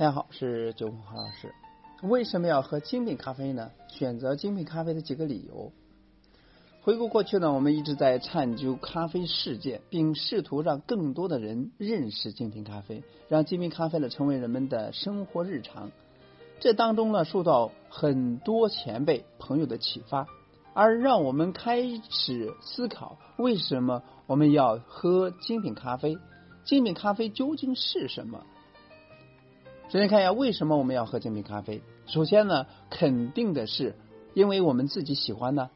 大家好，是九红何老师。为什么要喝精品咖啡呢？选择精品咖啡的几个理由。回顾过去呢，我们一直在探究咖啡世界，并试图让更多的人认识精品咖啡，让精品咖啡呢成为人们的生活日常。这当中呢，受到很多前辈朋友的启发，而让我们开始思考：为什么我们要喝精品咖啡？精品咖啡究竟是什么？首先看一下为什么我们要喝精品咖啡。首先呢，肯定的是，因为我们自己喜欢呢。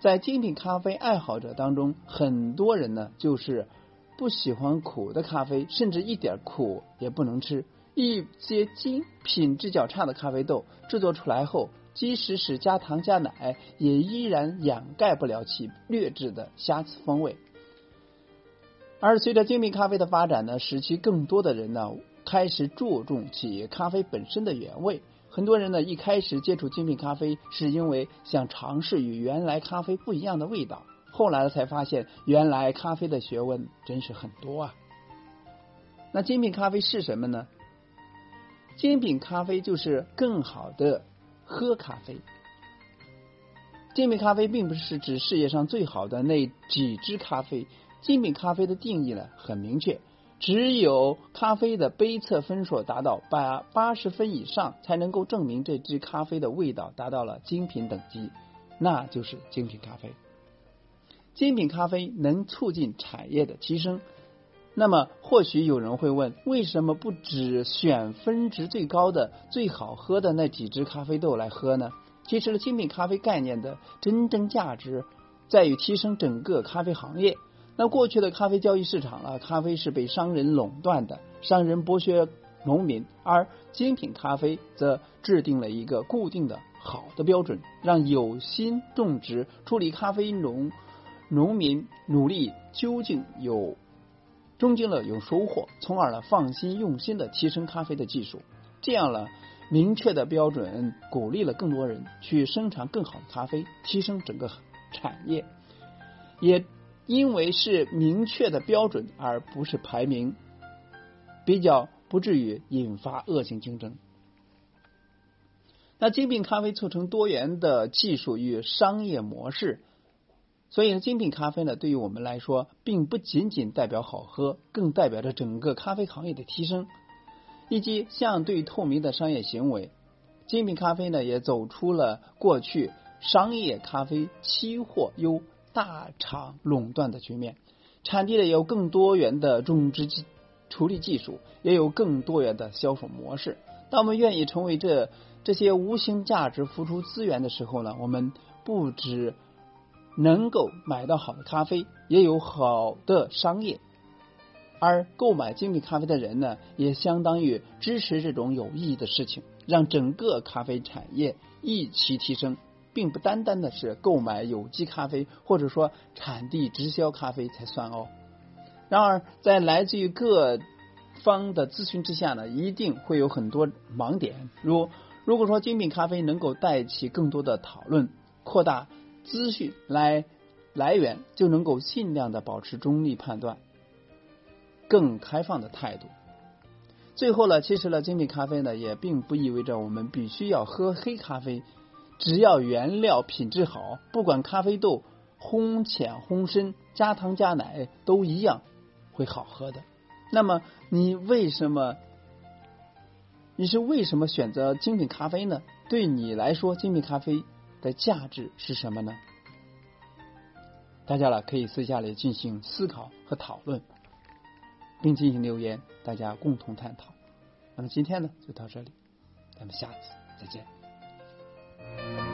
在精品咖啡爱好者当中，很多人呢就是不喜欢苦的咖啡，甚至一点苦也不能吃。一些精品质较差的咖啡豆制作出来后，即使是加糖加奶，也依然掩盖不了其劣质的瑕疵风味。而随着精品咖啡的发展呢，使其更多的人呢。开始注重起咖啡本身的原味。很多人呢一开始接触精品咖啡，是因为想尝试与原来咖啡不一样的味道。后来才发现，原来咖啡的学问真是很多啊。那精品咖啡是什么呢？精品咖啡就是更好的喝咖啡。精品咖啡并不是指世界上最好的那几支咖啡。精品咖啡的定义呢很明确。只有咖啡的杯测分数达到八八十分以上，才能够证明这支咖啡的味道达到了精品等级，那就是精品咖啡。精品咖啡能促进产业的提升。那么，或许有人会问，为什么不只选分值最高的、最好喝的那几支咖啡豆来喝呢？其实，精品咖啡概念的真正价值在于提升整个咖啡行业。那过去的咖啡交易市场啊，咖啡是被商人垄断的，商人剥削农民，而精品咖啡则制定了一个固定的好的标准，让有心种植、处理咖啡农农民努力究竟有终究了有收获，从而呢放心用心的提升咖啡的技术。这样呢，明确的标准鼓励了更多人去生产更好的咖啡，提升整个产业，也。因为是明确的标准，而不是排名，比较不至于引发恶性竞争。那精品咖啡促成多元的技术与商业模式，所以呢，精品咖啡呢，对于我们来说，并不仅仅代表好喝，更代表着整个咖啡行业的提升，以及相对透明的商业行为。精品咖啡呢，也走出了过去商业咖啡期货优。大厂垄断的局面，产地呢有更多元的种植技处理技术，也有更多元的销售模式。当我们愿意成为这这些无形价值付出资源的时候呢，我们不只能够买到好的咖啡，也有好的商业。而购买精品咖啡的人呢，也相当于支持这种有意义的事情，让整个咖啡产业一起提升。并不单单的是购买有机咖啡，或者说产地直销咖啡才算哦。然而，在来自于各方的咨询之下呢，一定会有很多盲点。如如果说精品咖啡能够带起更多的讨论，扩大资讯来来源，就能够尽量的保持中立判断，更开放的态度。最后呢，其实呢，精品咖啡呢，也并不意味着我们必须要喝黑咖啡。只要原料品质好，不管咖啡豆烘浅烘深，加糖加奶都一样会好喝的。那么你为什么？你是为什么选择精品咖啡呢？对你来说，精品咖啡的价值是什么呢？大家呢可以私下里进行思考和讨论，并进行留言，大家共同探讨。那么今天呢就到这里，咱们下次再见。Bye.